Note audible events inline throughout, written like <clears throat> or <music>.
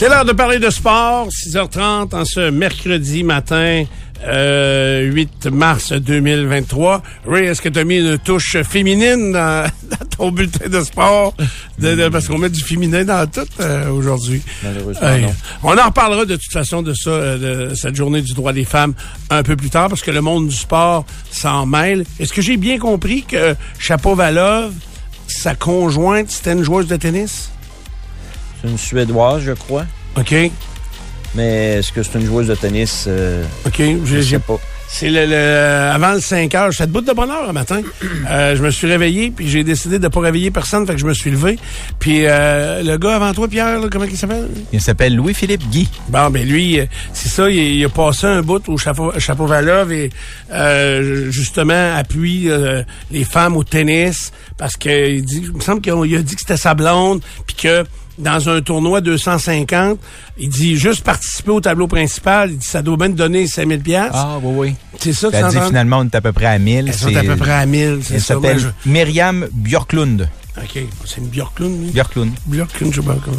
C'est l'heure de parler de sport, 6h30 en ce mercredi matin. Euh, 8 mars 2023. Ray, est-ce que tu as mis une touche féminine dans, <laughs> dans ton bulletin de sport? De, de- parce qu'on met du féminin dans tout euh, aujourd'hui. Malheureusement, non. On en reparlera de toute façon de ça, euh, de cette journée du droit des femmes un peu plus tard, parce que le monde du sport s'en mêle. Est-ce que j'ai bien compris que Chapovalov, sa conjointe, c'était une joueuse de tennis? C'est une Suédoise, je crois. OK. Mais est-ce que c'est une joueuse de tennis? Euh, OK. je J'ai, sais pas. C'est le, le- avant le 5 heures. J'étais debout de bonne heure le matin. Euh, je me suis réveillé, puis j'ai décidé de pas réveiller personne, fait que je me suis levé. Puis euh, le gars avant toi, Pierre, là, comment il s'appelle? Il s'appelle Louis-Philippe Guy. Bon, ben lui, euh, c'est ça, il, il a passé un bout au chapeau, Chapeau-Valov et euh, justement appuie euh, les femmes au tennis parce que il dit, il me semble qu'il a, il a dit que c'était sa blonde, puis que dans un tournoi 250, il dit juste participer au tableau principal, il dit ça doit bien te donner 5000 pièces. Ah, oui, oui. C'est ça que Ça dit finalement, on est à peu près à 1000. Elles sont à peu près à 1000, c'est Elle s'appelle Myriam Björklund. OK, c'est une Björklund, lui? Björklund. Björklund, je sais pas comment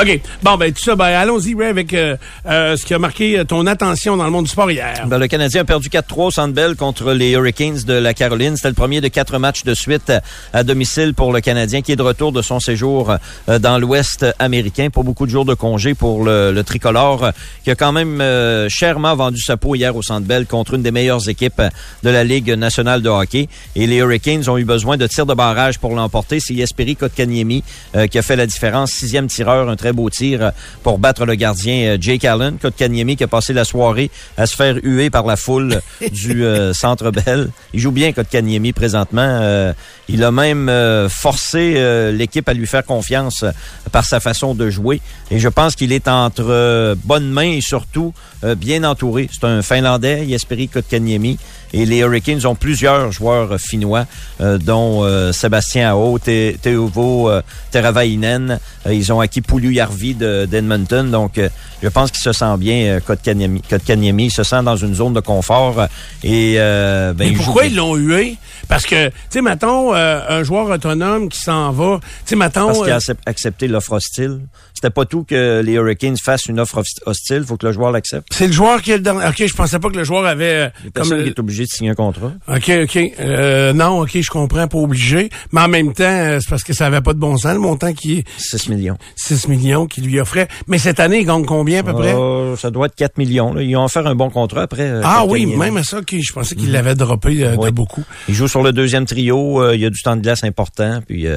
OK, bon, ben tout ça, ben allons-y, Ray, avec euh, euh, ce qui a marqué euh, ton attention dans le monde du sport hier. Ben, le Canadien a perdu 4-3 au Centre Bell contre les Hurricanes de la Caroline. C'était le premier de quatre matchs de suite à- à domicile pour le Canadien qui est de retour de son séjour euh, dans l'Ouest américain. Pas beaucoup de jours de congé pour le, le tricolore qui a quand même euh, chèrement vendu sa peau hier au Centre Bell contre une des meilleures équipes de la Ligue nationale de hockey. Et les Hurricanes ont eu besoin de tirs de barrage pour l'emporter. C'est Jesperi Kotkaniemi euh, qui a fait la différence. Sixième tireur, un très beau tir euh, pour battre le gardien euh, Jake Allen. Kotkaniemi qui a passé la soirée à se faire huer par la foule du <laughs> Centre Bell. Il joue bien Kotkaniemi présentement. Il a même forcé l'équipe à lui faire confiance par sa façon de jouer. Et je pense qu'il est entre bonnes mains et surtout bien entouré. C'est un Finlandais, Jesperi Kotkaniemi. Et les Hurricanes ont plusieurs joueurs euh, finnois, euh, dont euh, Sébastien Aho, Te- Teuvo euh, Teravainen. Euh, ils ont acquis Poulu Yarvi de- d'Edmonton. Donc, euh, je pense qu'il se sent bien, Kotkaniemi. Kotkaniemi. Il se sent dans une zone de confort. Et, euh, ben, Mais pourquoi ils l'ont hué? Parce que, tu sais, mettons, euh, un joueur autonome qui s'en va, tu sais, mettons... Parce qu'il a accep- accepté l'offre hostile. C'était pas tout que les Hurricanes fassent une offre hosti- hostile. faut que le joueur l'accepte. c'est le joueur qui est le dernier... OK, je pensais pas que le joueur avait... euh, Il comme personne le- qui est obligé de signer un contrat. OK, OK. Euh, non, OK, je comprends, pas obligé. Mais en même temps, euh, c'est parce que ça avait pas de bon sens, le montant qui est 6 millions. 6 millions qu'il lui offrait. Mais cette année, il gagne combien à peu près? Euh, ça doit être 4 millions. là. Ils ont offert un bon contrat après. ah oui, même à ça, OK. Je pensais qu'il l'avait droppé euh, de beaucoup. Il joue sur le deuxième trio. il y a du temps de glace important. Puis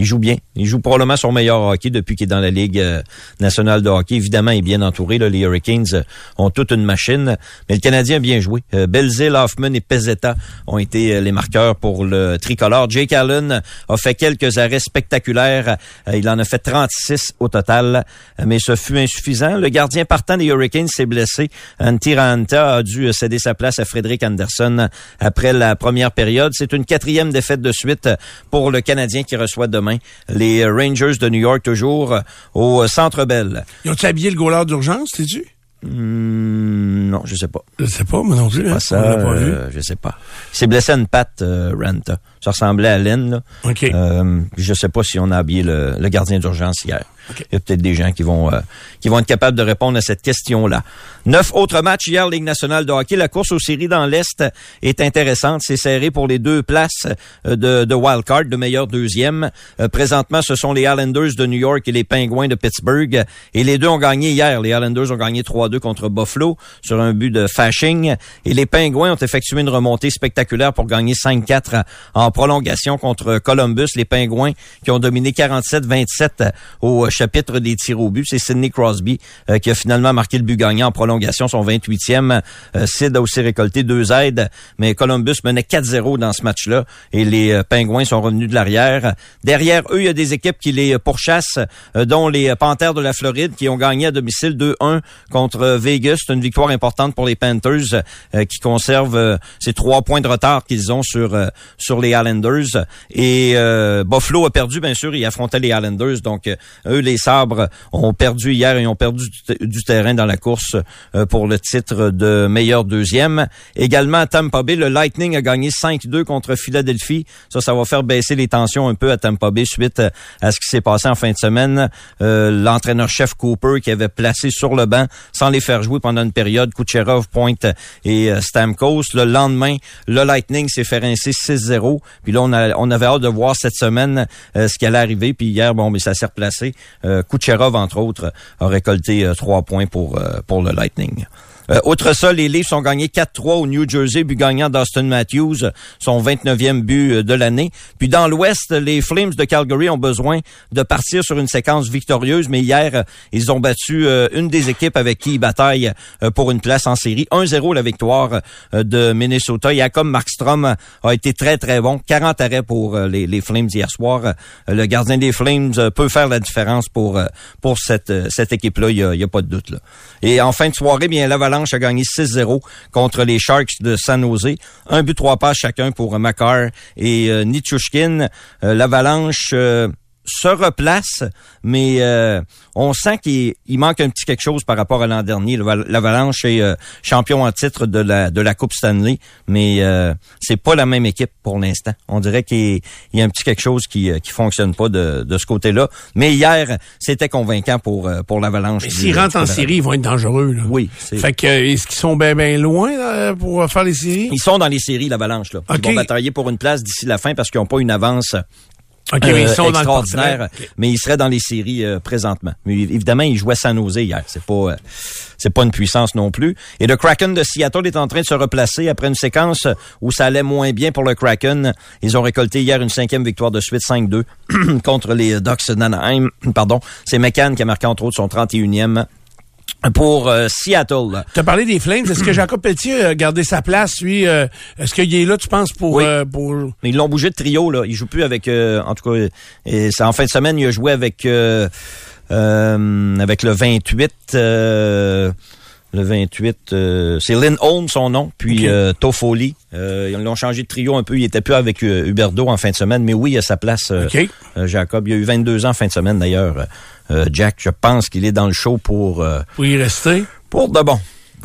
il joue bien. Il joue probablement son meilleur hockey depuis qu'il est dans la Ligue euh, nationale de hockey. Évidemment, il est bien entouré. Les Hurricanes euh, ont toute une machine. Mais le Canadien a bien joué. Euh, Belzil, Hoffman et Pezzetta ont été les marqueurs pour le tricolore. Jake Allen a fait quelques arrêts spectaculaires. Il en a fait 36 au total. Mais ce fut insuffisant. Le gardien partant des Hurricanes s'est blessé. Antti Raanta a dû céder sa place à Frédéric Anderson après la première période. C'est une quatrième défaite de suite pour le Canadien qui reçoit demain les Rangers de New York, toujours euh, au Centre Bell. Ils ont-tu habillé le goaler d'urgence, t'es-tu? Hmm, non, je sais pas. Je sais pas, moi non plus. hein. Pas ça, euh, je sais pas. Il s'est blessé à une patte, euh, Ranta. Ça ressemblait à Len, là. OK. Euh, je sais pas si on a habillé le, le gardien d'urgence hier. OK. Il y a peut-être des gens qui vont euh, qui vont être capables de répondre à cette question-là. Neuf autres matchs hier, Ligue nationale de hockey. La course aux séries dans l'Est est intéressante. C'est serré pour les deux places euh, de, de wild card, de meilleur deuxième. Euh, présentement, ce sont les Islanders de New York et les Penguins de Pittsburgh. Et les deux ont gagné hier. Les Islanders ont gagné 3-2 contre Buffalo sur un but de Fashing. Et les Penguins ont effectué une remontée spectaculaire pour gagner 5-4 en prolongation contre Columbus. Les Penguins qui ont dominé 47-27 au chapitre des tirs au but. C'est Sidney Crosby euh, qui a finalement marqué le but gagnant en prolongation, son 28e. Euh, Sid a aussi récolté deux aides, mais Columbus menait 4-0 dans ce match-là et les euh, Penguins sont revenus de l'arrière. Derrière eux, il y a des équipes qui les pourchassent, euh, dont les Panthers de la Floride qui ont gagné à domicile 2-1 contre euh, Vegas. C'est une victoire importante pour les Panthers euh, qui conservent euh, ces trois points de retard qu'ils ont sur euh, sur les Et euh, Buffalo a perdu, bien sûr, ils affrontaient les Islanders. Donc, euh, eux les Sabres, ont perdu hier et ont perdu du, du terrain dans la course euh, pour le titre de meilleur deuxième. Également à Tampa Bay, le Lightning a gagné 5-2 contre Philadelphie. Ça, ça va faire baisser les tensions un peu à Tampa Bay suite à ce qui s'est passé en fin de semaine. Euh, L'entraîneur-chef Cooper qui avait placé sur le banc sans les faire jouer pendant une période Kucherov, Point et euh, Stamkos. Le lendemain, le Lightning s'est fait rincer 6-0. Puis là, on, avait hâte de voir cette semaine euh, ce qui allait arriver. Puis hier, bon, mais ça s'est replacé. Euh, Kucherov, entre autres, a récolté euh, trois points pour, euh, pour le Lightning. Euh, outre ça, les Leafs ont gagné 4-3 au New Jersey, but gagnant d'Austin Matthews, son 29e but euh, de l'année. Puis dans l'Ouest, les Flames de Calgary ont besoin de partir sur une séquence victorieuse, mais hier, euh, ils ont battu euh, une des équipes avec qui ils bataillent pour une place en série. 1-0 la victoire de Minnesota. Jacob Markstrom a été très, très bon. 40 arrêts pour les, Flames hier soir. Le gardien des Flames peut faire la différence pour, pour cette, cette équipe-là. Il n'y a, pas de doute. Et en fin de soirée, bien, l'Avalanche a gagné 6-0 contre les Sharks de San Jose. Un but, trois passes chacun pour Makar et euh, Nichushkin. Euh, L'Avalanche euh, se replace, mais euh, on sent qu'il il manque un petit quelque chose par rapport à l'an dernier. L'Avalanche est euh, champion en titre de la de la Coupe Stanley, mais euh, c'est pas la même équipe pour l'instant. On dirait qu'il y, a un petit quelque chose qui euh, qui fonctionne pas de, de ce côté-là. Mais hier, c'était convaincant pour pour l'Avalanche. Mais s'ils rentrent en série, ils vont être dangereux. Là. Oui, Fait que, est-ce qu'ils sont bien, bien loin là, pour faire les séries? Ils sont dans les séries, l'Avalanche. Là. Ils vont batailler pour une place d'ici la fin parce qu'ils n'ont pas une avance OK, mais ils euh, sont dans le extraordinaire. OK. Mais ils seraient dans les séries euh, présentement. Mais évidemment, ils jouaient San Jose hier. C'est pas, euh, c'est pas une puissance non plus. Et le Kraken de Seattle est en train de se replacer après une séquence où ça allait moins bien pour le Kraken. Ils ont récolté hier une cinquième victoire de suite, 5-2 <clears throat> contre les Ducks d'Anaheim. Pardon. C'est McCann qui a marqué entre autres son 31e pour euh, Seattle. Tu as parlé des Flames. Est-ce que Jacob Pelletier a gardé sa place, lui? euh, Est-ce qu'il est là, tu penses, pour... Oui. euh, pour... Ils l'ont bougé de trio, là. Il joue plus avec, euh, en tout cas, c'est en fin de semaine, il a joué avec, euh, euh, avec le 28, euh, le 28, euh, c'est Lynn Holmes son nom, puis Ok. euh, Toffoli. Euh, ils l'ont changé de trio un peu. Il était plus avec euh, Huberdo en fin de semaine, mais oui, il a sa place, euh, OK. euh, Jacob. Il a eu 22 ans en fin de semaine, d'ailleurs. Euh, Jack, je pense qu'il est dans le show pour, euh, Pour y rester? pour de bon.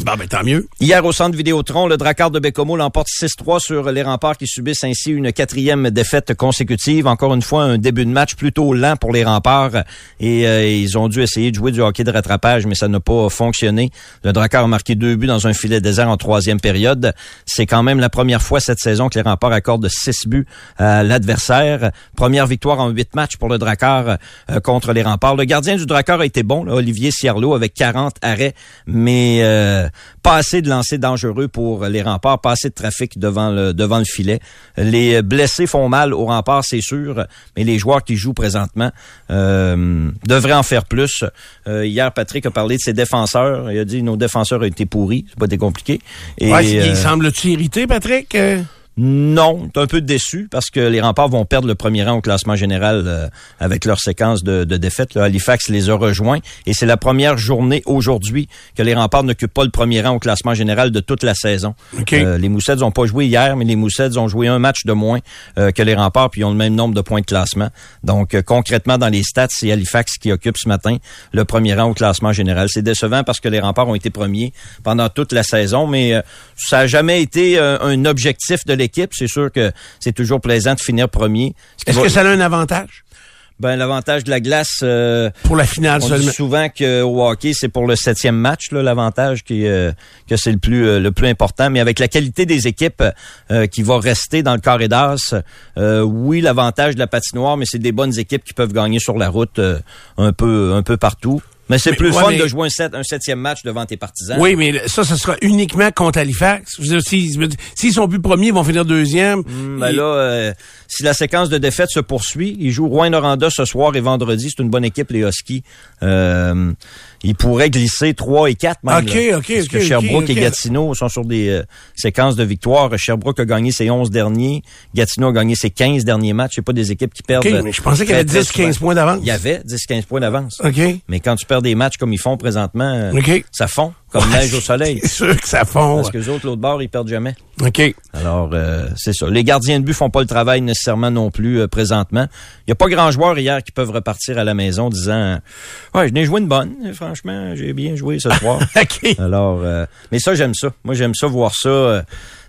Bon, ben tant mieux. Hier au centre Vidéotron, le Drakkar de Bécomo l'emporte 6-3 sur les remparts qui subissent ainsi une quatrième défaite consécutive. Encore une fois, un début de match plutôt lent pour les remparts et euh, ils ont dû essayer de jouer du hockey de rattrapage, mais ça n'a pas fonctionné. Le Drakkar a marqué deux buts dans un filet désert en troisième période. C'est quand même la première fois cette saison que les remparts accordent six buts à l'adversaire. Première victoire en huit matchs pour le Drakkar euh, contre les remparts. Le gardien du Drakkar a été bon, là, Olivier Cierlot, avec 40 arrêts, mais euh, pas assez de lancers dangereux pour les remparts, pas assez de trafic devant le, devant le filet. Les blessés font mal aux remparts, c'est sûr, mais les joueurs qui jouent présentement euh, devraient en faire plus. Euh, hier, Patrick a parlé de ses défenseurs. Il a dit nos défenseurs ont été pourris, c'est pas été compliqué. Et, Ouais, il euh, semble-tu irrité, Patrick? Non, t'es un peu déçu parce que les remparts vont perdre le premier rang au classement général euh, avec leur séquence de, de défaites. Là, Halifax les a rejoints et c'est la première journée aujourd'hui que les remparts n'occupent pas le premier rang au classement général de toute la saison. Euh, les Moussets ont pas joué hier, mais les Moussets ont joué un match de moins euh, que les remparts puis ils ont le même nombre de points de classement. Donc concrètement dans les stats, c'est Halifax qui occupe ce matin le premier rang au classement général. C'est décevant parce que les remparts ont été premiers pendant toute la saison, mais euh, ça a jamais été euh, un objectif de l'équipe. C'est sûr que c'est toujours plaisant de finir premier. Est-ce va- que ça a un avantage? Ben, l'avantage de la glace, euh, pour la finale on seulement? dit souvent qu'au hockey, c'est pour le septième match, là, l'avantage qui euh, que c'est le plus euh, le plus important. Mais avec la qualité des équipes euh, qui va rester dans le carré d'as, euh, oui, l'avantage de la patinoire, mais c'est des bonnes équipes qui peuvent gagner sur la route euh, un peu un peu partout. Mais c'est plus ouais, fun mais- de jouer un, sept- un septième match devant tes partisans. Oui, mais ça, ce sera uniquement contre Halifax. S'ils sont plus premiers, ils vont finir deuxième. Ben Ils- là, euh, si la séquence de défaites se poursuit, ils jouent Rouen-Noranda ce soir et vendredi. C'est une bonne équipe, les Huskies. Euh, ils pourraient glisser 3 et 4 même. OK, là. OK, Parce que OK, Sherbrooke OK, et. Gatineau sont sur des euh, séquences de victoires. Sherbrooke a gagné ses 11 derniers. Gatineau a gagné ses 15 derniers matchs. C'est pas des équipes qui perdent. Euh, mais je pensais qu'il y avait très 10, 15 souvent. points d'avance. Il y avait 10-15 points d'avance. OK. Mais quand tu perds des matchs comme ils font présentement, euh, ça fond. Comme neige au soleil. C'est sûr que ça fond. Parce que les autres, l'autre bord, ils perdent jamais. OK. Alors, euh, c'est ça. Les gardiens de but font pas le travail nécessairement non plus euh, présentement. Il y a pas grand joueur hier qui peuvent repartir à la maison disant Ouais, je n'ai joué une bonne. Franchement, j'ai bien joué ce soir. <laughs> OK. Alors, euh, mais ça, j'aime ça. Moi, j'aime ça, voir ça. Euh,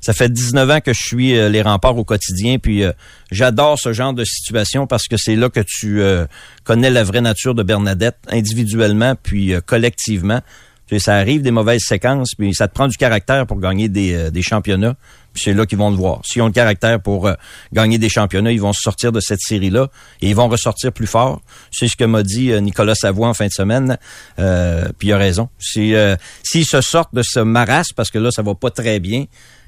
ça fait 19 ans que je suis euh, les remparts au quotidien, puis euh, j'adore ce genre de situation parce que c'est là que tu euh, connais la vraie nature de Bernadette, individuellement, puis euh, collectivement. Tu sais, ça arrive des mauvaises séquences, puis ça te prend du caractère pour gagner des, euh, des championnats. Puis c'est là qu'ils vont le voir. S'ils ont le caractère pour euh, gagner des championnats, ils vont sortir de cette série-là et ils vont ressortir plus fort. C'est ce que m'a dit euh, Nicolas Savoie en fin de semaine. Euh, puis il a raison. Si, S'ils se sortent de ce marasme, parce que là, ça va pas très bien,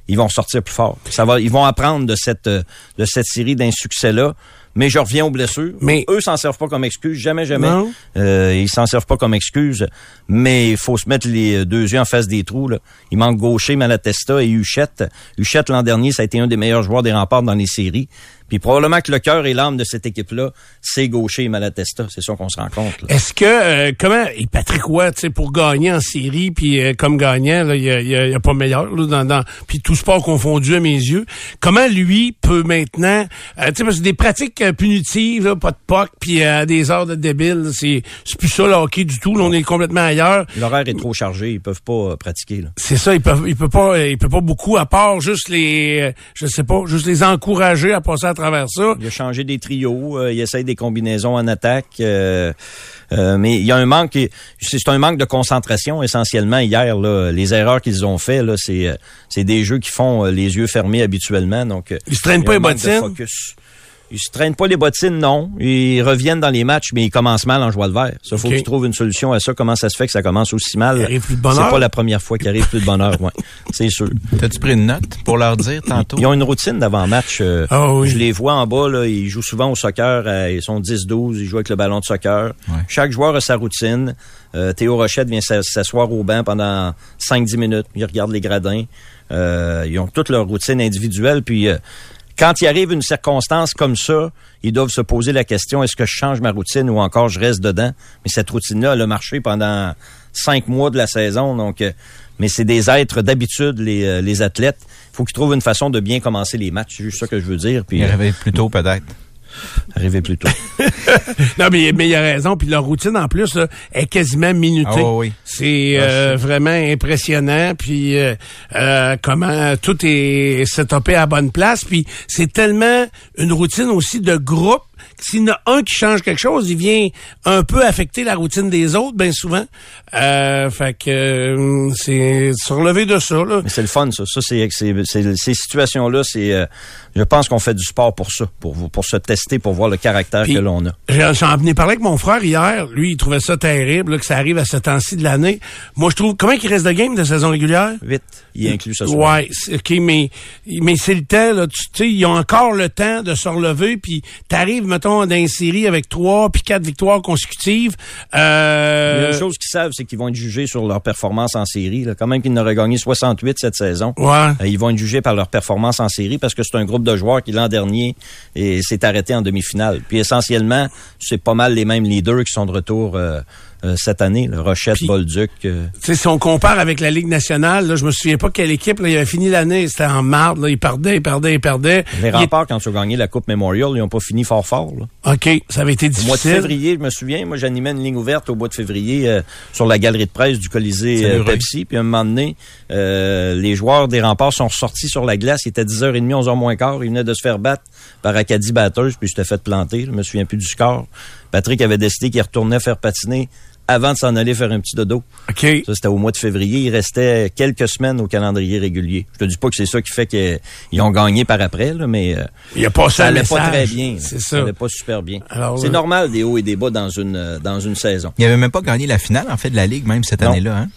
ils vont sortir plus fort. Ça va, ils vont apprendre de cette, de cette série d'insuccès-là. Mais je reviens aux blessures. Mais- eux s'en servent pas comme excuse, jamais, jamais. Non. Euh, ils s'en servent pas comme excuse, mais il faut se mettre les deux yeux en face des trous. Là. Il manque Gaucher, Malatesta et Huchette. Huchette, l'an dernier, ça a été un des meilleurs joueurs des remparts dans les séries. Puis probablement que le cœur et l'âme de cette équipe-là, c'est Gaucher et Malatesta. C'est ça qu'on se rend compte. Est-ce que euh, comment et Patrick Roy, tu sais, pour gagner en série, puis euh, comme gagnant, il y a, y a- y a pas meilleur là, dans, dans puis tout sport confondu à mes yeux. Comment lui peut maintenant, euh, tu sais, parce que des pratiques euh, punitives, là, pas de puck, puis à des heures de débile, c'est plus ça le hockey du tout. Là, on est complètement ailleurs. L'horaire est trop chargé, ils peuvent pas euh, pratiquer. C'est ça, il peut, il peut pas, il peut pas beaucoup à part juste les, euh, je sais pas, juste les encourager à passer à travers ça. Il a changé des trios, euh, il essaye des combinaisons en attaque, euh, euh, mais il y a un manque, c'est un manque de concentration essentiellement hier. Là, les erreurs qu'ils ont fait, là, c'est euh, c'est des jeux qui font euh, les yeux fermés habituellement, donc euh, Ils se traînent pas les bottines? Ils se traînent pas les bottines, non. Ils reviennent dans les matchs, mais ils commencent mal en joie de vert. Ça, faut Ok. qu'ils trouvent une solution à ça. Comment ça se fait que ça commence aussi mal? Il arrive plus de bonne heure. C'est pas la première fois qu'il arrive plus de bonheur, ouais. <laughs> C'est sûr. T'as-tu pris une note pour leur dire tantôt? Ils ont une routine d'avant-match. euh, Ah oui. Je les vois en bas, là, ils jouent souvent au soccer. euh, ils sont 10-12, ils jouent avec le ballon de soccer. Ouais. Chaque joueur a sa routine. Euh, Théo Rochette vient s'a- s'asseoir au banc pendant 5-10 minutes. Il regarde les gradins. Euh, ils ont toute leur routine individuelle. Puis euh, quand il arrive une circonstance comme ça, ils doivent se poser la question est-ce que je change ma routine ou encore je reste dedans? Mais cette routine-là, elle a marché pendant cinq mois de la saison. Donc, euh, mais c'est des êtres d'habitude, les, euh, les athlètes. Il faut qu'ils trouvent une façon de bien commencer les matchs. C'est juste ça que je veux dire. Puis Il euh, réveille plus tôt, peut-être. Arriver plus tôt. <laughs> Non, mais, mais il a raison. Puis leur routine, en plus, là, est quasiment minutée. Ah oui. C'est euh, vraiment impressionnant. Puis euh, euh, comment tout est setupé à la bonne place. Puis c'est tellement une routine aussi de groupe. S'il y en a un qui change quelque chose, il vient un peu affecter la routine des autres, bien souvent. Euh, fait que euh, c'est se relever de ça. Là. Mais c'est le fun, ça. Ça, c'est, c'est, c'est- ces situations-là, c'est, euh, je pense qu'on fait du sport pour ça, pour, pour se tester, pour voir le caractère Puis- que l'on a. J'en venais parler avec mon frère hier. Lui, il trouvait ça terrible là, que ça arrive à ce temps-ci de l'année. Moi, je trouve... Comment il reste de game de saison régulière? Vite, il ce soir. Ouais, OK, mais, mais c'est le temps, là. Tu sais, ils ont encore le temps de se relever, puis t'arrives, mettons, dans une série avec trois puis quatre victoires consécutives. Il y a Euh, une chose qu'ils savent, c'est qu'ils vont être jugés sur leur performance en série. Là. Quand même qu'ils n'auraient gagné 68 cette saison. ouais. Euh, Ils vont être jugés par leur performance en série parce que c'est un groupe de joueurs qui, l'an dernier, s'est arrêté en demi-finale. Puis essentiellement, c'est pas mal les mêmes leaders qui sont de retour euh, euh, cette année. là. Rochette, Bolduc. euh, Tu sais, si on compare avec la Ligue nationale, là, je me souviens pas quelle équipe, là, il avait fini l'année, c'était en marde, là, il perdait, il perdait, il perdait. les Il est- remparts, quand ils ont gagné la Coupe Memorial, ils n'ont pas fini fort fort. Là. OK, ça avait été Au mois de difficile. février, je me souviens, moi j'animais une ligne ouverte au mois de février euh, sur la galerie de presse du Colisée euh. Pepsi. Puis à un moment donné, euh, les joueurs des remparts sont sortis sur la glace. Il était 10h30, 11h moins quart. Ils venaient de se faire battre par Acadie Batteuse, puis s'était fait planter. Je me souviens plus du score. Patrick avait décidé qu'il retournait faire patiner avant de s'en aller faire un petit dodo. OK. Ça, c'était au mois de février. Il restait quelques semaines au calendrier régulier. Je te dis pas que c'est ça qui fait qu'ils ont gagné par après, là, mais euh, Il a passé ça allait pas très bien. C'est Ça ça. allait pas super bien. Alors, C'est euh, normal des hauts et des bas dans une euh, dans une saison. Il avait même pas gagné la finale, en fait, de la Ligue, même cette Non. année-là, hein?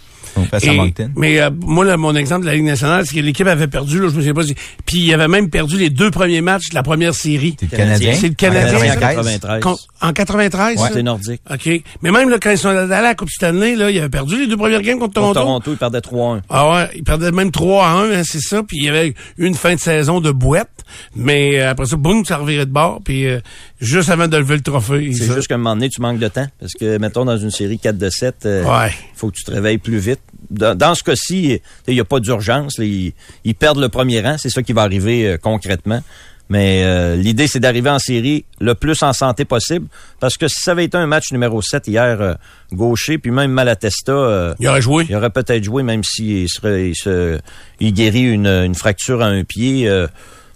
Face à Et- Moncton. mais euh, moi, là, mon exemple de la Ligue nationale, c'est que l'équipe avait perdu, là, je me souviens pas. si- Puis il avait même perdu les deux premiers matchs de la première série. C'est le Canadien? C'est le Canadien, En ça? 93. 93. Con- En 93, Ouais, c'est nordique. OK. Mais même là, quand ils sont allés à la Coupe Stanley, là, il avait perdu les deux premières games contre Contre Toronto. Toronto, il perdait 3-1. Ah ouais, il perdait même 3 à 1, hein, c'est ça. Puis il y avait une fin de saison de boîte. Mais euh, après ça, boum, ça revirait de bord. Puis euh, Juste avant de lever le trophée. C'est juste qu'à un moment donné, tu manques de temps. Parce que, mettons, dans une série 4 de 7, euh, Ouais. faut que tu te réveilles plus vite. Dans, dans ce cas-ci, il n'y a pas d'urgence. Ils, ils perdent le premier rang. C'est ça qui va arriver euh, concrètement. Mais euh, l'idée, c'est d'arriver en série le plus en santé possible. Parce que si ça avait été un match numéro 7 hier, euh, gaucher, puis même Malatesta, euh, Il aurait joué. il aurait peut-être joué, même s'il il, il guérit une, une fracture à un pied.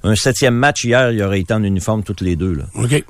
Un septième match hier, il aurait été en uniforme toutes les deux. Là.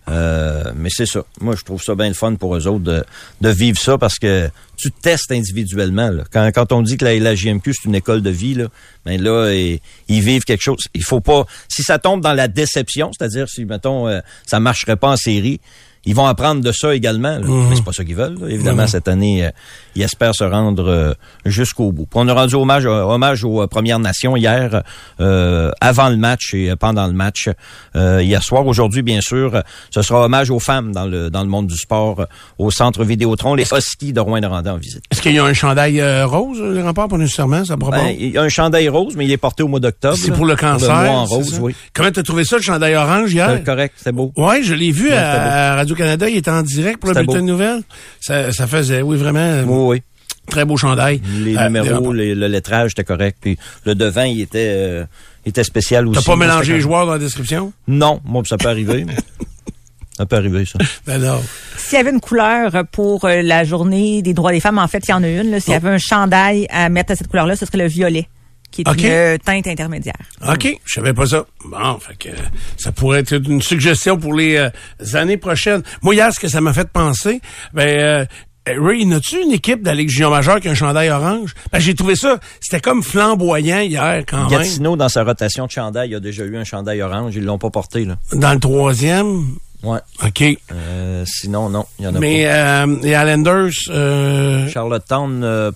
Euh, mais c'est ça. Moi, je trouve ça bien le fun pour eux autres de, de vivre ça parce que tu te testes individuellement. là. Quand, quand on dit que la, la JMQ, c'est une école de vie, là, ben là, et- ils vivent quelque chose. Il faut pas... Si ça tombe dans la déception, c'est-à-dire si, mettons, euh, ça marcherait pas en série, ils vont apprendre de ça également. là. Mais c'est pas ça qu'ils veulent. là. Évidemment, cette année, euh, ils espèrent se rendre euh, jusqu'au bout. Puis on a rendu hommage, euh, hommage aux Premières Nations hier, euh, avant le match et pendant le match euh, hier soir. Aujourd'hui, bien sûr, ce sera hommage aux femmes dans le dans le monde du sport au centre Vidéotron, les Huskies de Rouen-Noranda en visite. Est-ce qu'il y a un chandail euh, rose, les remparts, pas nécessairement? Ça pourra Ben, il y a un chandail rose, mais il est porté au mois d'octobre. C'est pour le cancer. mois en rose, oui. Comment t'as trouvé ça, le chandail orange hier? Correct, c'est beau. Oui, je l'ai vu Ouais, à, c'était beau. À Radio-Canada. Il était en direct pour le bulletin de nouvelles. Ça, ça faisait, oui, vraiment, euh, Oui, oui. très beau chandail. Les Euh, numéros, les- le lettrage était correct. Puis le devant, il était, euh, il était spécial aussi. T'as pas mélangé les joueurs dans la description? Non, moi, ça peut arriver. mais <laughs> ça peut arriver, ça. Ben non. S'il y avait une couleur pour la journée des droits des femmes, en fait, il y en a une. S'il y avait un chandail à mettre à cette couleur-là, ce serait le violet, qui est une euh, teinte intermédiaire. OK, je savais pas ça. Bon, fait que ça pourrait être une suggestion pour les euh, années prochaines. Moi, hier, ce que ça m'a fait penser, ben, euh, Ray, n'as-tu une équipe de la Ligue junior majeure qui a un chandail orange? Ben, j'ai trouvé ça, c'était comme flamboyant hier, quand même. Gatineau, dans sa rotation de chandail, il a déjà eu un chandail orange. Ils l'ont pas porté, là. Dans le troisième? Ouais. OK. Euh, sinon, non, il y en a Mais euh, les Islanders, euh, pas. Charlottetown, euh,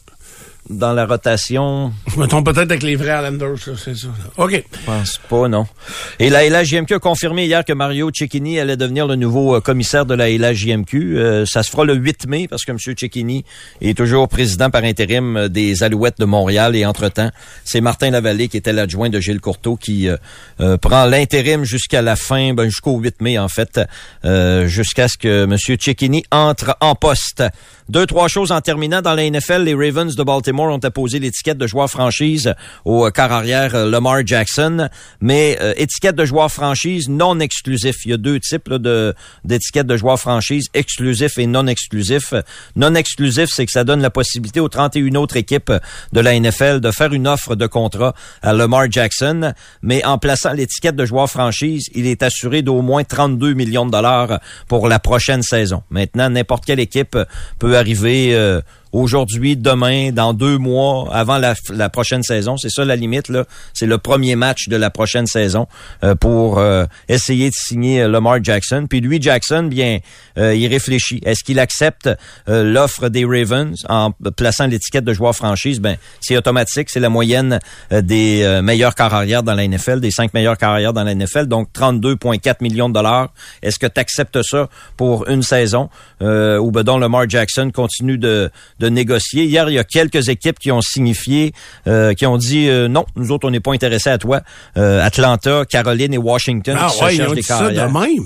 dans la rotation, je me trompe peut-être avec les vrais Islanders, c'est ça. OK. je pense pas, non. Et la LHJMQ a confirmé hier que Mario Cecchini allait devenir le nouveau euh, commissaire de la LHJMQ. Euh, ça se fera le 8 mai parce que M. Cecchini est toujours président par intérim euh, des Alouettes de Montréal et entre-temps, c'est Martin Lavallée qui était l'adjoint de Gilles Courteau qui euh, euh, prend l'intérim jusqu'à la fin, ben, jusqu'au 8 mai en fait, euh, jusqu'à ce que M. Cecchini entre en poste. Deux, trois choses en terminant. Dans la NFL, les Ravens de Baltimore ont apposé l'étiquette de joueur franchise au euh, quart arrière euh, Lamar Jackson, mais euh, étiquette de joueur franchise non exclusif. Il y a deux types de d'étiquettes de joueur franchise, exclusif et non exclusif. Non exclusif, c'est que ça donne la possibilité aux 31 autres équipes de la NFL de faire une offre de contrat à Lamar Jackson, mais en plaçant l'étiquette de joueur franchise, il est assuré d'au moins 32 millions de dollars pour la prochaine saison. Maintenant, n'importe quelle équipe peut arriver euh, aujourd'hui, demain, dans deux mois, avant la, la prochaine saison. C'est ça la limite, là. C'est le premier match de la prochaine saison euh, pour euh, essayer de signer euh, Lamar Jackson. Puis lui, Jackson, bien, euh, il réfléchit. Est-ce qu'il accepte euh, l'offre des Ravens en plaçant l'étiquette de joueur franchise? Ben, c'est automatique. C'est la moyenne euh, des meilleurs arrière dans la NFL, des cinq meilleurs arrière dans la NFL. Donc, 32,4 millions de dollars. Est-ce que tu acceptes ça pour une saison? Euh, ou ben Lamar Jackson continue de, de négocier. Hier, il y a quelques équipes qui ont signifié, euh, qui ont dit euh, non, nous autres, on n'est pas intéressés à toi. Euh, Atlanta, Caroline et Washington Ah qui se ouais, ils ont des dit ça de carrières. même.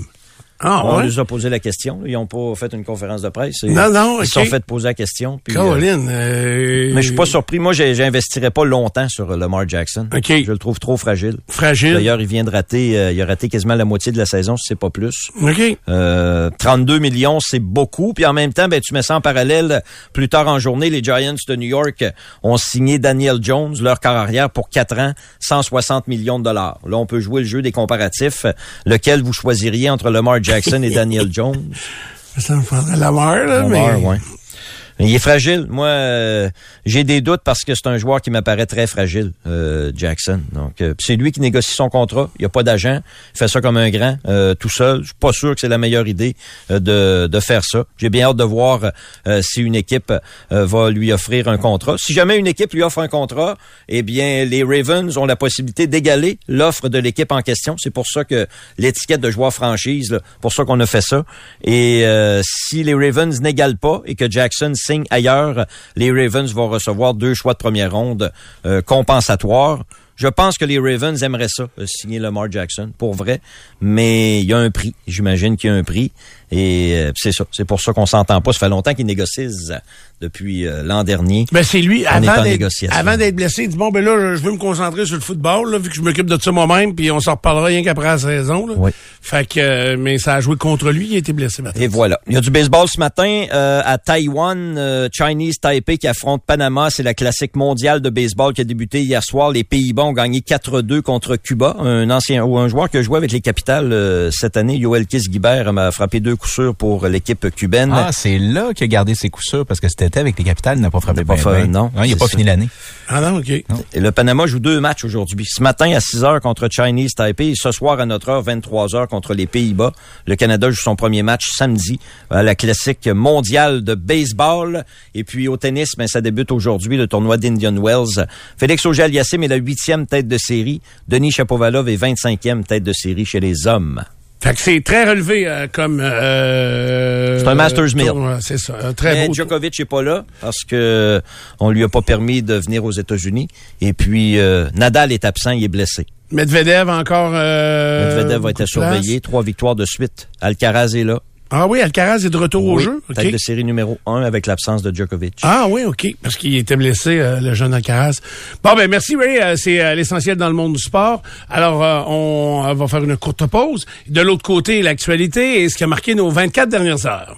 Ah On ouais? nous a posé la question. Ils n'ont pas fait une conférence de presse. Non, non, Ils se sont fait poser la question. puis, euh, Caroline. euh, mais je suis pas surpris. Moi, j'investirais pas longtemps sur euh, Lamar Jackson. OK. Je le trouve trop fragile. Fragile. D'ailleurs, il vient de rater, euh, il a raté quasiment la moitié de la saison, si c'est pas plus. OK. Euh, 32 millions, c'est beaucoup. Puis en même temps, ben, tu mets ça en parallèle. Plus tard en journée, les Giants de New York ont signé Daniel Jones, leur carrière arrière, pour 4 ans, 160 millions de dollars. Là, on peut jouer le jeu des comparatifs. Lequel vous choisiriez entre Lamar Jackson et <laughs> Daniel Jones? Ça me prendrait la mort, là, mais... Lamar, ouais. Il est fragile. Moi, euh, j'ai des doutes parce que c'est un joueur qui m'apparaît très fragile, euh, Jackson. Donc, euh, c'est lui qui négocie son contrat. Il n'y a pas d'agent. Il fait ça comme un grand, tout seul. Je suis pas sûr que c'est la meilleure idée de, de faire ça. J'ai bien hâte de voir si une équipe va lui offrir un contrat. Si jamais une équipe lui offre un contrat, eh bien, les Ravens ont la possibilité d'égaler l'offre de l'équipe en question. C'est pour ça que l'étiquette de joueur franchise, là, pour ça qu'on a fait ça. Et si les Ravens n'égalent pas et que Jackson ailleurs, les Ravens vont recevoir deux choix de première ronde euh, compensatoires. Je pense que les Ravens aimeraient ça, euh, signer Lamar Jackson, pour vrai. Mais il y a un prix. J'imagine qu'il y a un prix. Et euh, c'est ça. C'est pour ça qu'on s'entend pas. Ça fait longtemps qu'ils négocient euh, depuis euh, l'an dernier. Ben c'est lui, avant d'être, négociation. avant d'être blessé, il dit bon ben là, je- je veux me concentrer sur le football, là, vu que je m'occupe de ça moi-même, puis on s'en reparlera rien qu'après la saison. Là. Oui. Fait que euh, mais ça a joué contre lui, il a été blessé maintenant. Et voilà. Il y a du baseball ce matin euh, à Taïwan. euh, Chinese Taipei qui affronte Panama. C'est la classique mondiale de baseball qui a débuté hier soir. Les Pays-Bas ont gagné 4-2 contre Cuba. Un ancien ou un joueur qui a joué avec les capitales euh, cette année, Yoel Kiss-Guibert, m'a frappé deux coups sûrs pour l'équipe cubaine. Ah, c'est là qu'il a gardé ses coups sûrs parce que cet été avec les capitales, il n'a pas frappé Il n'a pas fait- ben. non, il n'a pas ça. fini l'année. Ah non, OK. Et le Panama joue deux matchs aujourd'hui. Ce matin à 6 heures contre Chinese Taipei et ce soir à notre heure 23 heures contre les Pays-Bas. Le Canada joue son premier match samedi à la classique mondiale de baseball. Et puis au tennis, ben, ça débute aujourd'hui le tournoi d'Indian Wells. Félix Auger-Aliassime est la huitième tête de série. Denis Chapovalov est 25e tête de série chez les hommes. Fait que c'est très relevé euh, comme euh, C'est un Masters Mill. tournoi, C'est ça, un très Mais beau. Djokovic n'est pas là parce que on lui a pas permis de venir aux États-Unis. Et puis euh, Nadal est absent, il est blessé. Medvedev encore euh, Medvedev va être surveillé. Trois victoires de suite. Alcaraz est là. Ah oui, Alcaraz est de retour au jeu? Tête de série numéro un avec l'absence de Djokovic. Ah oui, OK. Parce qu'il était blessé, euh, le jeune Alcaraz. Bon, ben merci, Ray. Euh, c'est euh, l'essentiel dans le monde du sport. Alors, euh, on euh, va faire une courte pause. De l'autre côté, l'actualité et ce qui a marqué nos 24 dernières heures.